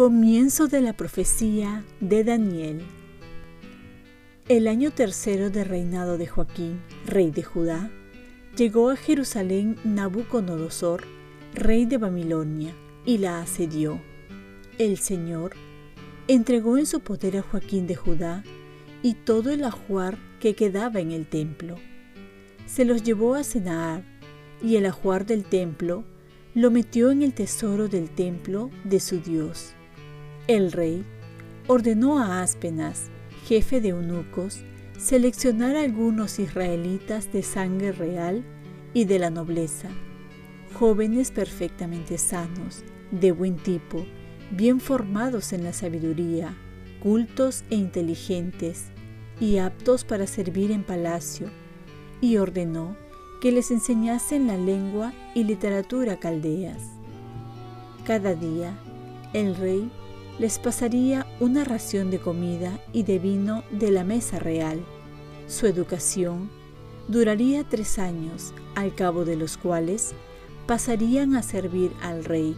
Comienzo de la profecía de Daniel. El año tercero de reinado de Joaquín, rey de Judá, llegó a Jerusalén Nabucodonosor, rey de Babilonia, y la asedió. El Señor entregó en su poder a Joaquín de Judá y todo el ajuar que quedaba en el templo. Se los llevó a Senaar, y el ajuar del templo lo metió en el tesoro del templo de su Dios el rey ordenó a Aspenas, jefe de eunucos, seleccionar a algunos israelitas de sangre real y de la nobleza, jóvenes perfectamente sanos, de buen tipo, bien formados en la sabiduría, cultos e inteligentes, y aptos para servir en palacio, y ordenó que les enseñasen la lengua y literatura caldeas. Cada día, el rey les pasaría una ración de comida y de vino de la mesa real. Su educación duraría tres años, al cabo de los cuales pasarían a servir al rey.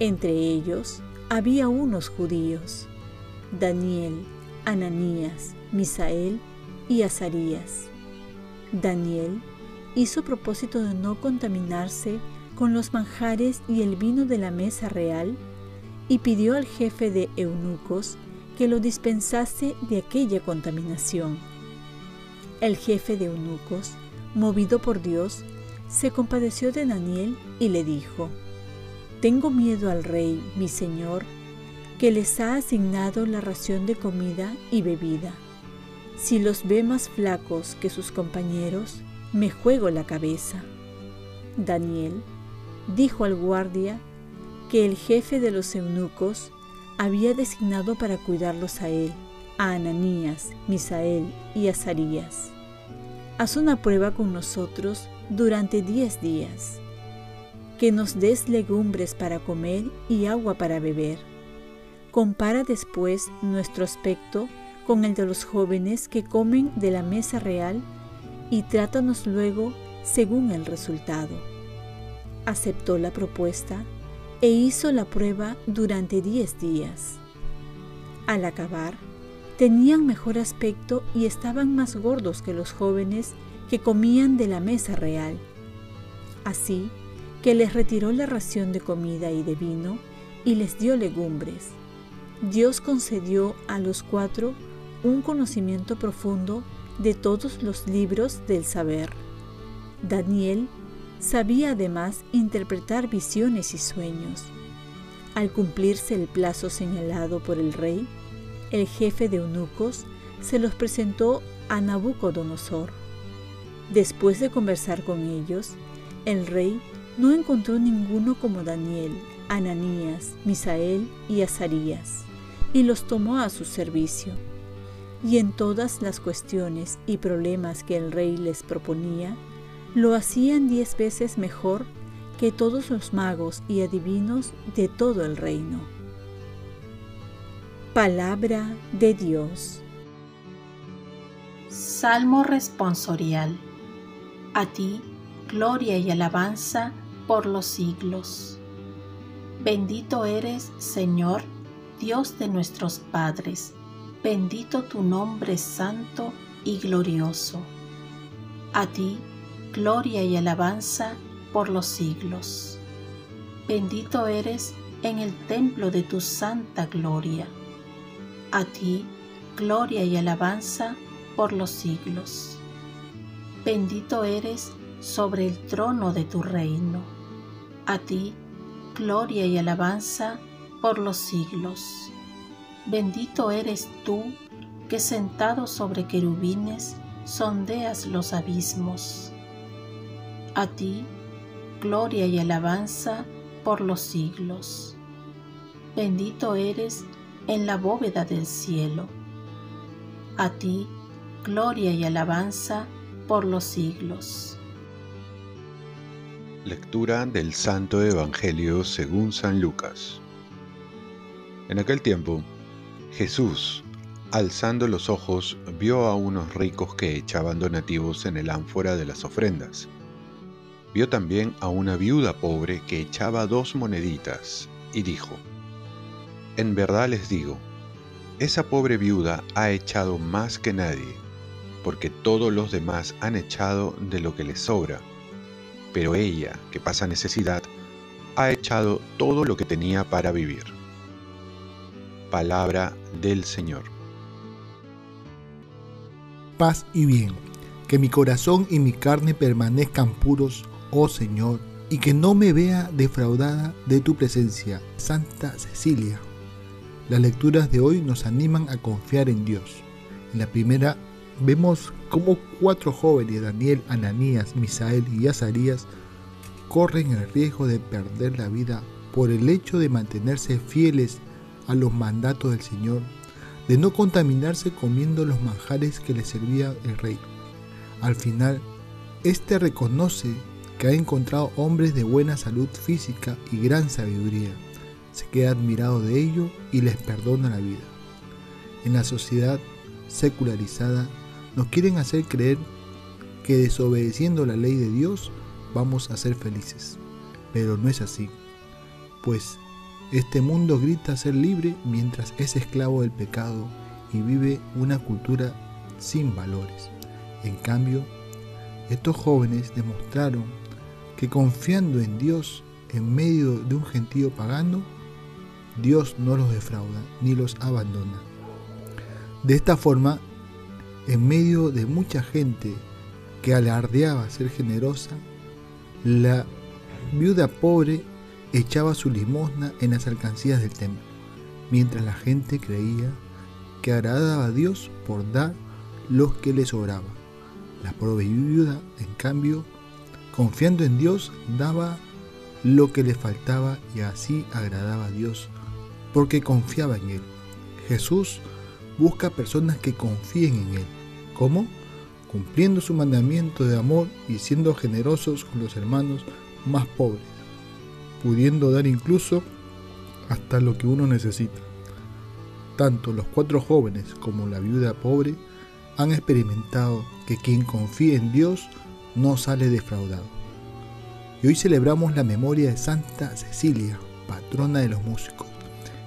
Entre ellos había unos judíos, Daniel, Ananías, Misael y Azarías. Daniel hizo propósito de no contaminarse con los manjares y el vino de la mesa real y pidió al jefe de eunucos que lo dispensase de aquella contaminación. El jefe de eunucos, movido por Dios, se compadeció de Daniel y le dijo, Tengo miedo al rey, mi señor, que les ha asignado la ración de comida y bebida. Si los ve más flacos que sus compañeros, me juego la cabeza. Daniel dijo al guardia que el jefe de los eunucos había designado para cuidarlos a él, a Ananías, Misael y Azarías. Haz una prueba con nosotros durante diez días. Que nos des legumbres para comer y agua para beber. Compara después nuestro aspecto con el de los jóvenes que comen de la mesa real y trátanos luego según el resultado. Aceptó la propuesta e hizo la prueba durante diez días. Al acabar, tenían mejor aspecto y estaban más gordos que los jóvenes que comían de la mesa real. Así que les retiró la ración de comida y de vino y les dio legumbres. Dios concedió a los cuatro un conocimiento profundo de todos los libros del saber. Daniel Sabía además interpretar visiones y sueños. Al cumplirse el plazo señalado por el rey, el jefe de eunucos se los presentó a Nabucodonosor. Después de conversar con ellos, el rey no encontró ninguno como Daniel, Ananías, Misael y Azarías, y los tomó a su servicio. Y en todas las cuestiones y problemas que el rey les proponía, lo hacían diez veces mejor que todos los magos y adivinos de todo el reino. Palabra de Dios. Salmo responsorial. A ti, gloria y alabanza por los siglos. Bendito eres, Señor, Dios de nuestros padres. Bendito tu nombre santo y glorioso. A ti, gloria y alabanza por los siglos. Bendito eres en el templo de tu santa gloria. A ti, gloria y alabanza por los siglos. Bendito eres sobre el trono de tu reino. A ti, gloria y alabanza por los siglos. Bendito eres tú que sentado sobre querubines sondeas los abismos a ti, gloria y alabanza por los siglos. Bendito eres en la bóveda del cielo. A ti, gloria y alabanza por los siglos. Lectura del Santo Evangelio según San Lucas. En aquel tiempo, Jesús, alzando los ojos, vio a unos ricos que echaban donativos en el ánfora de las ofrendas. Vio también a una viuda pobre que echaba dos moneditas, y dijo, En verdad les digo, esa pobre viuda ha echado más que nadie, porque todos los demás han echado de lo que les sobra, pero ella, que pasa necesidad, ha echado todo lo que tenía para vivir. Palabra del Señor. Paz y bien, que mi corazón y mi carne permanezcan puros, oh Señor, y que no me vea defraudada de tu presencia, Santa Cecilia. Las lecturas de hoy nos animan a confiar en Dios. En la primera vemos cómo cuatro jóvenes, Daniel, Ananías, Misael y Azarías, corren el riesgo de perder la vida por el hecho de mantenerse fieles a los mandatos del Señor, de no contaminarse comiendo los manjares que le servía el rey. Al final, éste reconoce que ha encontrado hombres de buena salud física y gran sabiduría. Se queda admirado de ello y les perdona la vida. En la sociedad secularizada nos quieren hacer creer que desobedeciendo la ley de Dios vamos a ser felices. Pero no es así, pues este mundo grita ser libre mientras es esclavo del pecado y vive una cultura sin valores. En cambio, estos jóvenes demostraron que confiando en Dios en medio de un gentío pagano, Dios no los defrauda ni los abandona. De esta forma, en medio de mucha gente que alardeaba ser generosa, la viuda pobre echaba su limosna en las alcancías del templo, mientras la gente creía que agradaba a Dios por dar lo que le sobraba. La pobre viuda, en cambio, confiando en Dios, daba lo que le faltaba y así agradaba a Dios, porque confiaba en Él. Jesús busca personas que confíen en Él. ¿Cómo? Cumpliendo su mandamiento de amor y siendo generosos con los hermanos más pobres pudiendo dar incluso hasta lo que uno necesita. Tanto los cuatro jóvenes como la viuda pobre han experimentado que quien confía en Dios no sale defraudado. Y hoy celebramos la memoria de Santa Cecilia, patrona de los músicos,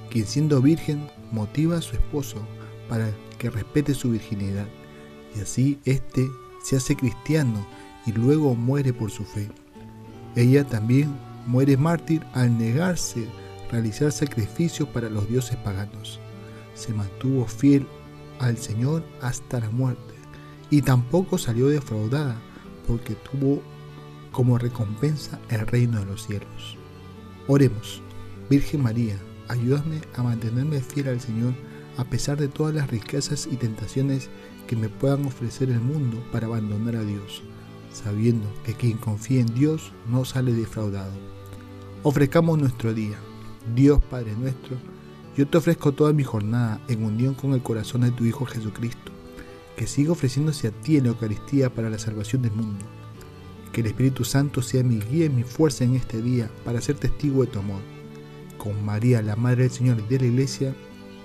quien siendo virgen motiva a su esposo para que respete su virginidad, y así éste se hace cristiano y luego muere por su fe. Ella también muere mártir al negarse realizar sacrificios para los dioses paganos. Se mantuvo fiel al Señor hasta la muerte y tampoco salió defraudada porque tuvo como recompensa el reino de los cielos. Oremos, Virgen María, ayúdame a mantenerme fiel al Señor a pesar de todas las riquezas y tentaciones que me puedan ofrecer el mundo para abandonar a Dios, sabiendo que quien confía en Dios no sale defraudado. Ofrezcamos nuestro día. Dios Padre nuestro, yo te ofrezco toda mi jornada en unión con el corazón de tu Hijo Jesucristo, que siga ofreciéndose a ti en la Eucaristía para la salvación del mundo. Que el Espíritu Santo sea mi guía y mi fuerza en este día para ser testigo de tu amor. Con María, la Madre del Señor y de la Iglesia,